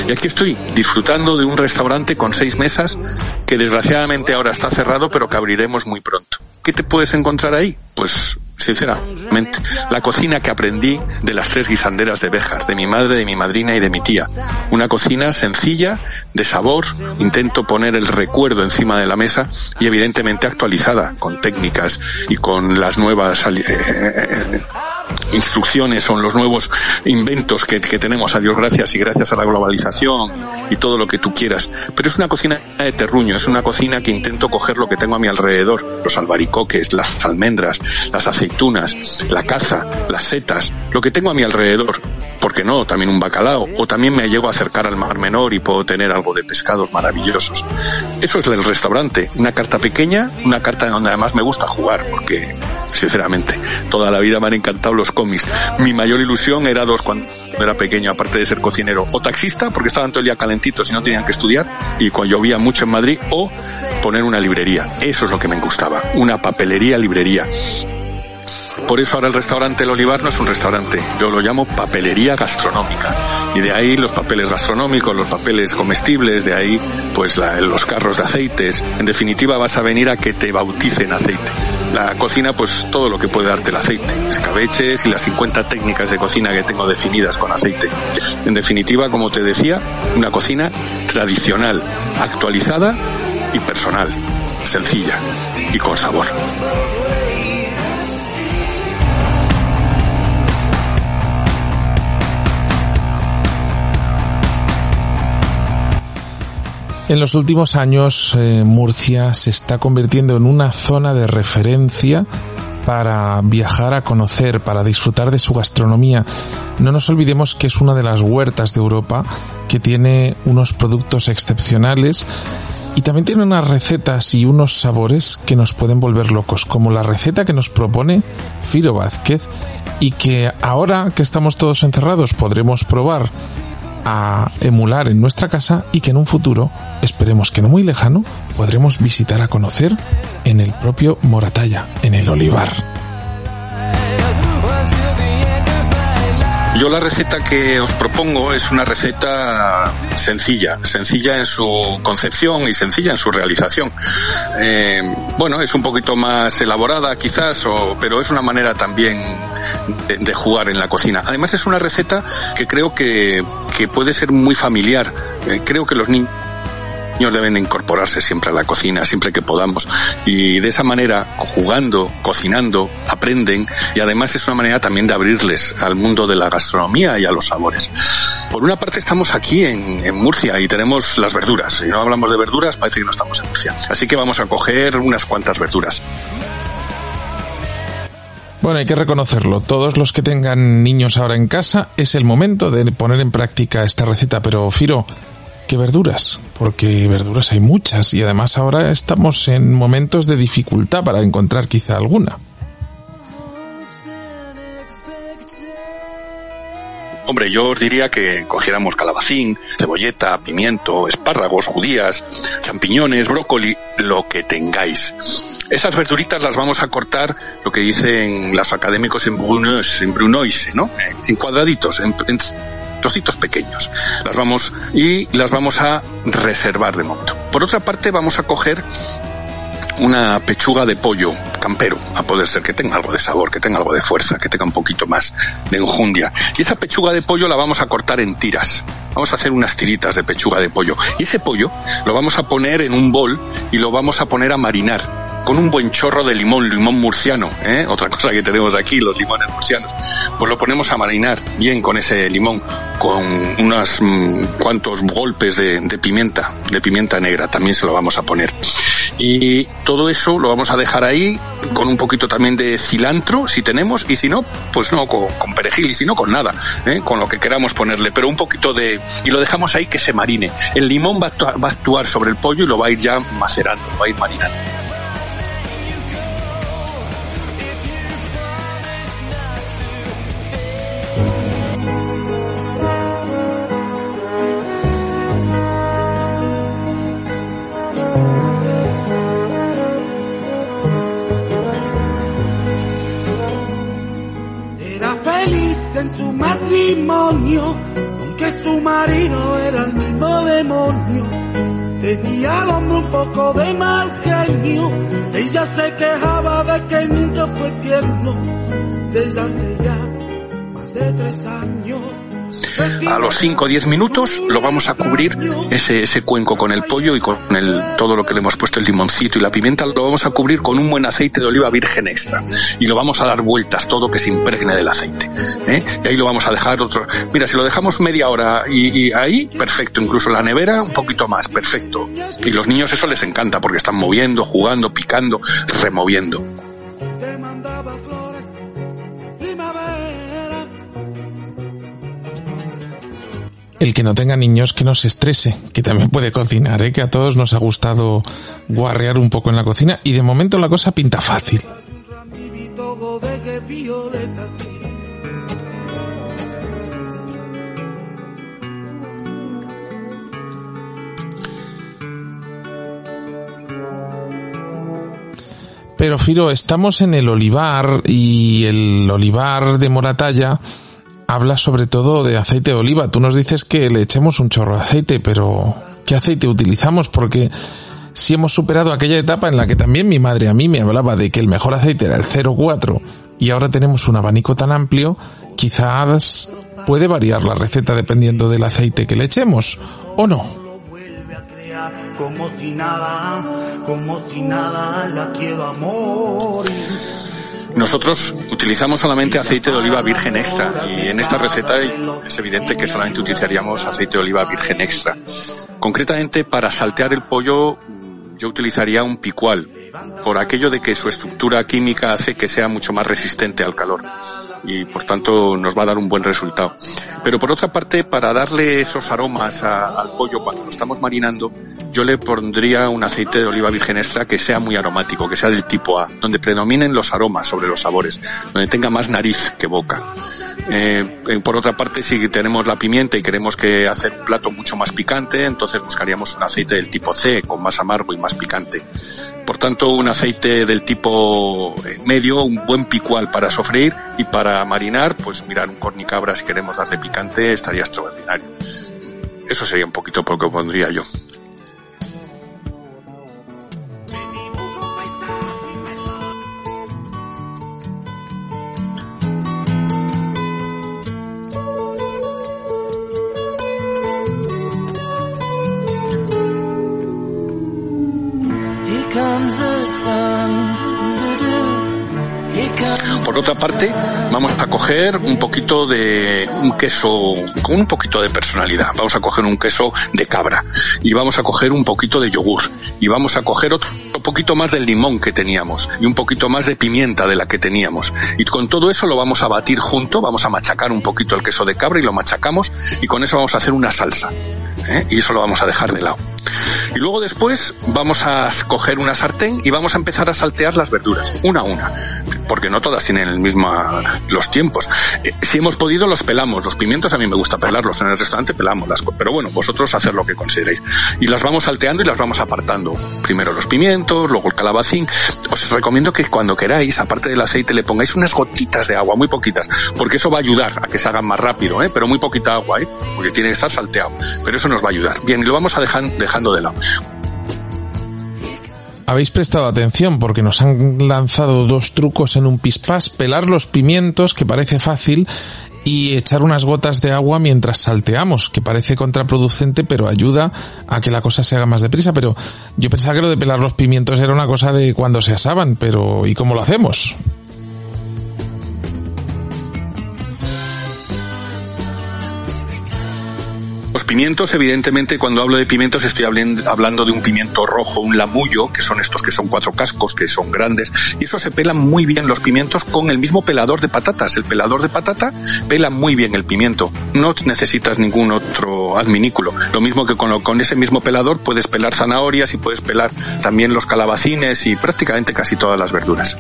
y aquí estoy disfrutando de un restaurante con seis mesas que desgraciadamente ahora está cerrado, pero que abriremos muy pronto. ¿Qué te puedes encontrar ahí? Pues sinceramente, la cocina que aprendí de las tres guisanderas de Béjar, de mi madre, de mi madrina y de mi tía. Una cocina sencilla, de sabor, intento poner el recuerdo encima de la mesa y evidentemente actualizada, con técnicas y con las nuevas eh, eh, instrucciones, son los nuevos inventos que, que, tenemos, a Dios gracias, y gracias a la globalización y todo lo que tú quieras. Pero es una cocina de terruño, es una cocina que intento coger lo que tengo a mi alrededor, los albaricoques, las almendras, las aceitunas, la caza, las setas, lo que tengo a mi alrededor. ¿Por qué no? También un bacalao. O también me llego a acercar al mar menor y puedo tener algo de pescados maravillosos. Eso es el restaurante. Una carta pequeña, una carta donde además me gusta jugar, porque, sinceramente, toda la vida me han encantado los cómics. Mi mayor ilusión era dos cuando era pequeño, aparte de ser cocinero. O taxista, porque estaban todo el día calentitos y no tenían que estudiar, y cuando llovía mucho en Madrid, o poner una librería. Eso es lo que me gustaba. Una papelería, librería. Por eso ahora el restaurante El Olivar no es un restaurante, yo lo llamo papelería gastronómica. Y de ahí los papeles gastronómicos, los papeles comestibles, de ahí pues los carros de aceites. En definitiva vas a venir a que te bauticen aceite. La cocina pues todo lo que puede darte el aceite, escabeches y las 50 técnicas de cocina que tengo definidas con aceite. En definitiva, como te decía, una cocina tradicional, actualizada y personal, sencilla y con sabor. En los últimos años, eh, Murcia se está convirtiendo en una zona de referencia para viajar a conocer, para disfrutar de su gastronomía. No nos olvidemos que es una de las huertas de Europa que tiene unos productos excepcionales y también tiene unas recetas y unos sabores que nos pueden volver locos, como la receta que nos propone Firo Vázquez y que ahora que estamos todos encerrados podremos probar a emular en nuestra casa y que en un futuro, esperemos que no muy lejano, podremos visitar a conocer en el propio Moratalla, en el Olivar. Yo la receta que os propongo es una receta sencilla, sencilla en su concepción y sencilla en su realización. Eh, bueno, es un poquito más elaborada quizás, o, pero es una manera también de, jugar en la cocina. Además es una receta que creo que, que puede ser muy familiar. Eh, creo que los niños niños deben incorporarse siempre a la cocina, siempre que podamos. Y de esa manera, jugando, cocinando, aprenden y además es una manera también de abrirles al mundo de la gastronomía y a los sabores. Por una parte estamos aquí en, en Murcia y tenemos las verduras. Si no hablamos de verduras, parece que no estamos en Murcia. Así que vamos a coger unas cuantas verduras. Bueno, hay que reconocerlo. Todos los que tengan niños ahora en casa, es el momento de poner en práctica esta receta. Pero, Firo, ¿qué verduras? Porque verduras hay muchas y además ahora estamos en momentos de dificultad para encontrar quizá alguna. Hombre, yo os diría que cogiéramos calabacín, cebolleta, pimiento, espárragos, judías, champiñones, brócoli, lo que tengáis. Esas verduritas las vamos a cortar, lo que dicen los académicos en brunoise, en brunoise ¿no? En cuadraditos, en, en trocitos pequeños. Las vamos y las vamos a reservar de momento. Por otra parte, vamos a coger una pechuga de pollo campero, a poder ser que tenga algo de sabor, que tenga algo de fuerza, que tenga un poquito más de enjundia. Y esa pechuga de pollo la vamos a cortar en tiras. Vamos a hacer unas tiritas de pechuga de pollo. Y ese pollo lo vamos a poner en un bol y lo vamos a poner a marinar con un buen chorro de limón, limón murciano, ¿eh? otra cosa que tenemos aquí, los limones murcianos, pues lo ponemos a marinar bien con ese limón, con unos mm, cuantos golpes de, de, pimienta, de pimienta negra, también se lo vamos a poner. Y todo eso lo vamos a dejar ahí con un poquito también de cilantro, si tenemos, y si no, pues no, con, perejil, y si no, con nada, ¿eh? con lo que queramos ponerle, pero un poquito de... y lo dejamos ahí que se marine. El limón va a, va a actuar sobre el pollo y lo va a ir ya macerando, va a ir marinando. Matrimonio, aunque su marido era el mismo demonio. Tenía al hombre un poco de mal genio, ella se quejaba de que nunca fue tierno, desde hace ya más de tres años. A los 5 o 10 minutos lo vamos a cubrir ese, ese cuenco con el pollo y con el, todo lo que le hemos puesto, el limoncito y la pimienta, lo vamos a cubrir con un buen aceite de oliva virgen extra. Y lo vamos a dar vueltas todo que se impregne del aceite. ¿eh? Y ahí lo vamos a dejar otro. Mira, si lo dejamos media hora y, y ahí, perfecto. Incluso la nevera, un poquito más, perfecto. Y los niños eso les encanta porque están moviendo, jugando, picando, removiendo. El que no tenga niños que no se estrese, que también puede cocinar, ¿eh? que a todos nos ha gustado guarrear un poco en la cocina y de momento la cosa pinta fácil. Pero Firo, estamos en el olivar y el olivar de Moratalla habla sobre todo de aceite de oliva. Tú nos dices que le echemos un chorro de aceite, pero ¿qué aceite utilizamos? Porque si hemos superado aquella etapa en la que también mi madre a mí me hablaba de que el mejor aceite era el 04 y ahora tenemos un abanico tan amplio, quizás puede variar la receta dependiendo del aceite que le echemos, ¿o no? Como la quiero amor. Nosotros utilizamos solamente aceite de oliva virgen extra y en esta receta es evidente que solamente utilizaríamos aceite de oliva virgen extra. Concretamente para saltear el pollo yo utilizaría un picual por aquello de que su estructura química hace que sea mucho más resistente al calor y por tanto nos va a dar un buen resultado. Pero por otra parte, para darle esos aromas a, al pollo cuando lo estamos marinando, yo le pondría un aceite de oliva virgen extra que sea muy aromático, que sea del tipo A, donde predominen los aromas sobre los sabores, donde tenga más nariz que boca. Eh, por otra parte, si tenemos la pimienta y queremos que hacer un plato mucho más picante, entonces buscaríamos un aceite del tipo C, con más amargo y más picante. Por tanto, un aceite del tipo eh, medio, un buen picual para sofreír y para marinar, pues mirar un cornicabra si queremos darle picante estaría extraordinario. Eso sería un poquito por lo que pondría yo. Por otra parte, vamos a coger un poquito de un queso con un poquito de personalidad. Vamos a coger un queso de cabra y vamos a coger un poquito de yogur y vamos a coger otro poquito más del limón que teníamos y un poquito más de pimienta de la que teníamos. Y con todo eso lo vamos a batir junto, vamos a machacar un poquito el queso de cabra y lo machacamos y con eso vamos a hacer una salsa. ¿eh? Y eso lo vamos a dejar de lado. Y luego después vamos a coger una sartén y vamos a empezar a saltear las verduras, una a una porque no todas tienen el mismo los tiempos. Eh, si hemos podido, los pelamos. Los pimientos a mí me gusta pelarlos. En el restaurante pelamos las Pero bueno, vosotros hacer lo que consideréis. Y las vamos salteando y las vamos apartando. Primero los pimientos, luego el calabacín. Os recomiendo que cuando queráis, aparte del aceite, le pongáis unas gotitas de agua, muy poquitas, porque eso va a ayudar a que se hagan más rápido, ¿eh? pero muy poquita agua, ¿eh? porque tiene que estar salteado. Pero eso nos va a ayudar. Bien, y lo vamos a dejar dejando de lado habéis prestado atención porque nos han lanzado dos trucos en un pispás, pelar los pimientos, que parece fácil, y echar unas gotas de agua mientras salteamos, que parece contraproducente, pero ayuda a que la cosa se haga más deprisa. Pero yo pensaba que lo de pelar los pimientos era una cosa de cuando se asaban, pero ¿y cómo lo hacemos? Los pimientos, evidentemente, cuando hablo de pimientos estoy hablando de un pimiento rojo, un lamullo, que son estos que son cuatro cascos, que son grandes, y eso se pelan muy bien los pimientos con el mismo pelador de patatas. El pelador de patata pela muy bien el pimiento. No necesitas ningún otro adminículo. Lo mismo que con, con ese mismo pelador puedes pelar zanahorias y puedes pelar también los calabacines y prácticamente casi todas las verduras.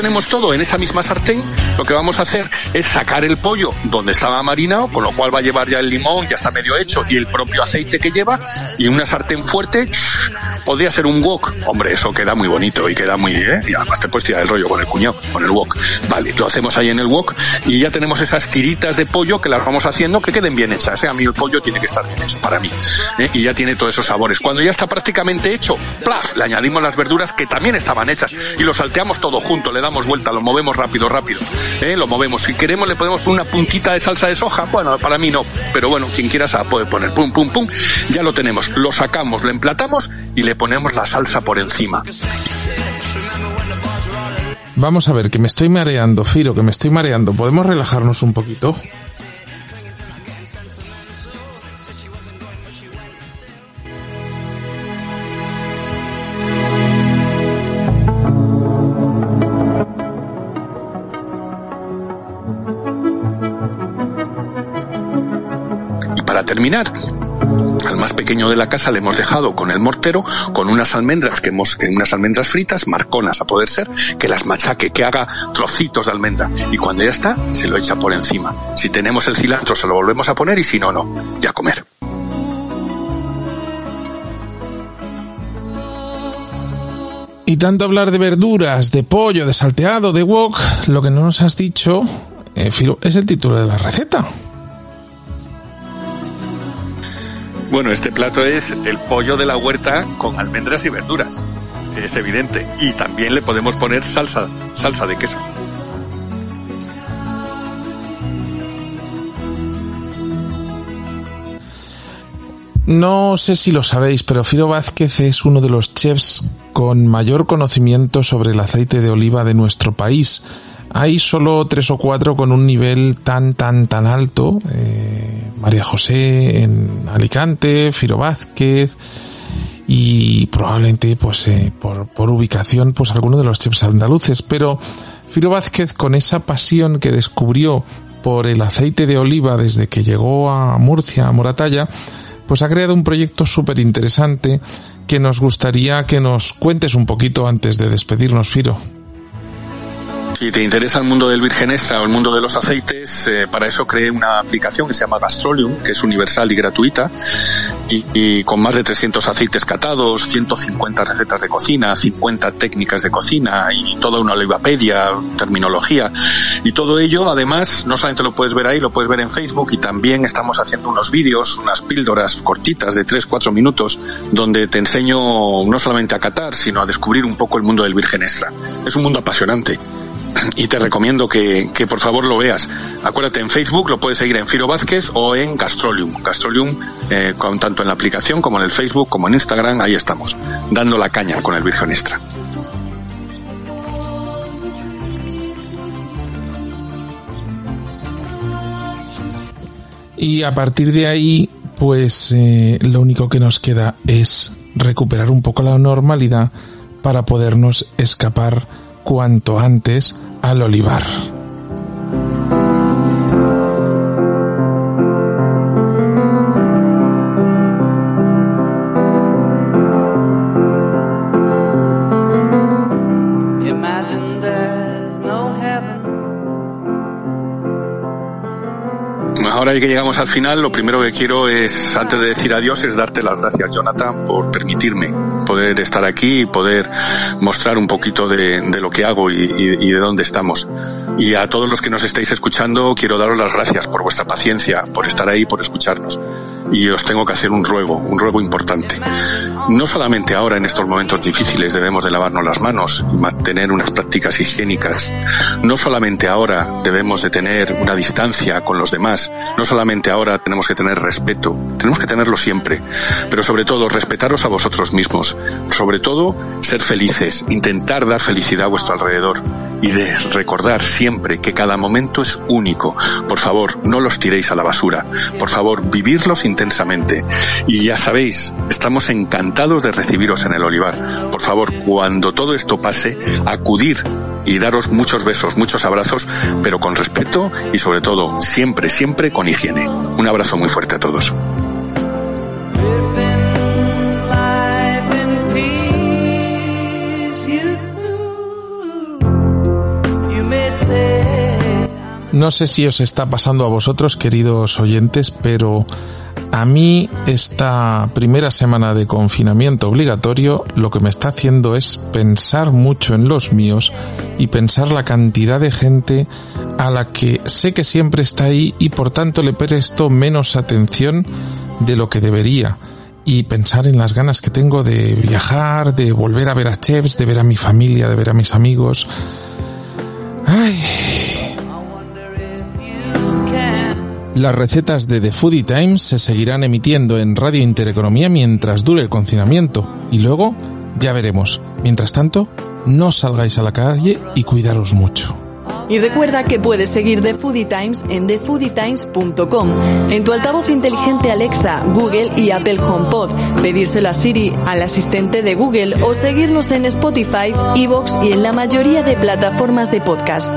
Tenemos todo en esa misma sartén, lo que vamos a hacer es sacar el pollo donde estaba marinado, con lo cual va a llevar ya el limón, ya está medio hecho, y el propio aceite que lleva, y una sartén fuerte, podría ser un wok. Hombre, eso queda muy bonito y queda muy, ¿eh? Y además te puedes tirar el rollo con el cuñado, con el wok. Vale, lo hacemos ahí en el wok, y ya tenemos esas tiritas de pollo que las vamos haciendo que queden bien hechas. ¿eh? A mí el pollo tiene que estar bien hecho, para mí. ¿eh? Y ya tiene todos esos sabores. Cuando ya está prácticamente hecho, ¡plaf! Le añadimos las verduras que también estaban hechas, y lo salteamos todo junto le damos vuelta, lo movemos rápido, rápido. ¿eh? Lo movemos. Si queremos le podemos poner una puntita de salsa de soja. Bueno, para mí no. Pero bueno, quien quiera se puede poner. Pum, pum, pum. Ya lo tenemos. Lo sacamos, lo emplatamos y le ponemos la salsa por encima. Vamos a ver, que me estoy mareando, Firo, que me estoy mareando. ¿Podemos relajarnos un poquito? terminar. Al más pequeño de la casa le hemos dejado con el mortero, con unas almendras que hemos, unas almendras fritas, marconas a poder ser, que las machaque, que haga trocitos de almendra. Y cuando ya está, se lo echa por encima. Si tenemos el cilantro, se lo volvemos a poner y si no, no. Ya comer. Y tanto hablar de verduras, de pollo, de salteado, de wok, lo que no nos has dicho, eh, es el título de la receta. Bueno, este plato es el pollo de la huerta con almendras y verduras. Es evidente. Y también le podemos poner salsa, salsa de queso. No sé si lo sabéis, pero Firo Vázquez es uno de los chefs con mayor conocimiento sobre el aceite de oliva de nuestro país. Hay solo tres o cuatro con un nivel tan, tan, tan alto. Eh, María José en Alicante, Firo Vázquez y probablemente pues eh, por, por ubicación pues alguno de los chefs andaluces. Pero Firo Vázquez con esa pasión que descubrió por el aceite de oliva desde que llegó a Murcia, a Moratalla, pues ha creado un proyecto súper interesante que nos gustaría que nos cuentes un poquito antes de despedirnos, Firo. Si te interesa el mundo del virgen extra o el mundo de los aceites, eh, para eso creé una aplicación que se llama Gastrolium, que es universal y gratuita, y, con más de 300 aceites catados, 150 recetas de cocina, 50 técnicas de cocina y toda una olivapedia, terminología. Y todo ello, además, no solamente lo puedes ver ahí, lo puedes ver en Facebook y también estamos haciendo unos vídeos, unas píldoras cortitas de 3-4 minutos, donde te enseño no solamente a catar, sino a descubrir un poco el mundo del virgen extra. Es un mundo apasionante y te recomiendo que, que, por favor lo veas. Acuérdate, en Facebook lo puedes seguir en Firo Vázquez o en Gastrolium. Gastrolium, eh, con, tanto en la aplicación como en el Facebook, como en Instagram, ahí estamos, dando la caña con el Virgen Extra. Y a partir de ahí, pues eh, lo único que nos queda es recuperar un poco la normalidad para podernos escapar cuanto antes al olivar. Ahora que llegamos al final, lo primero que quiero es, antes de decir adiós, es darte las gracias, Jonathan, por permitirme poder estar aquí y poder mostrar un poquito de, lo que hago y, y, y, de dónde estamos. Y a todos los que nos estáis escuchando, quiero daros las gracias por vuestra paciencia, por estar ahí, por escucharnos y os tengo que hacer un ruego, un ruego importante. No solamente ahora en estos momentos difíciles debemos de lavarnos las manos y mantener unas prácticas higiénicas. No solamente ahora debemos de tener una distancia con los demás. No solamente ahora tenemos que tener respeto. Tenemos que tenerlo siempre. Pero sobre todo respetaros a vosotros mismos. Sobre todo ser felices. Intentar dar felicidad a vuestro alrededor. Y de recordar siempre que cada momento es único. Por favor, no los tiréis a la basura. Por favor, vivirlos intensamente. Y ya sabéis, estamos encantados de recibiros en el Olivar. Por favor, cuando todo esto pase, acudir y daros muchos besos, muchos abrazos, pero con respeto y sobre todo, siempre, siempre con higiene. Un abrazo muy fuerte a todos. No sé si os está pasando a vosotros, queridos oyentes, pero a mí esta primera semana de confinamiento obligatorio lo que me está haciendo es pensar mucho en los míos y pensar la cantidad de gente a la que sé que siempre está ahí y por tanto le presto menos atención de lo que debería y pensar en las ganas que tengo de viajar, de volver a ver a chefs, de ver a mi familia, de ver a mis amigos. Ay, Las recetas de The Foodie Times se seguirán emitiendo en Radio Intereconomía mientras dure el confinamiento y luego ya veremos. Mientras tanto, no salgáis a la calle y cuidaros mucho. Y recuerda que puedes seguir The Foodie Times en thefoodietimes.com, en tu altavoz inteligente Alexa, Google y Apple HomePod, pedírselo a Siri, al asistente de Google o seguirnos en Spotify, Evox y en la mayoría de plataformas de podcast.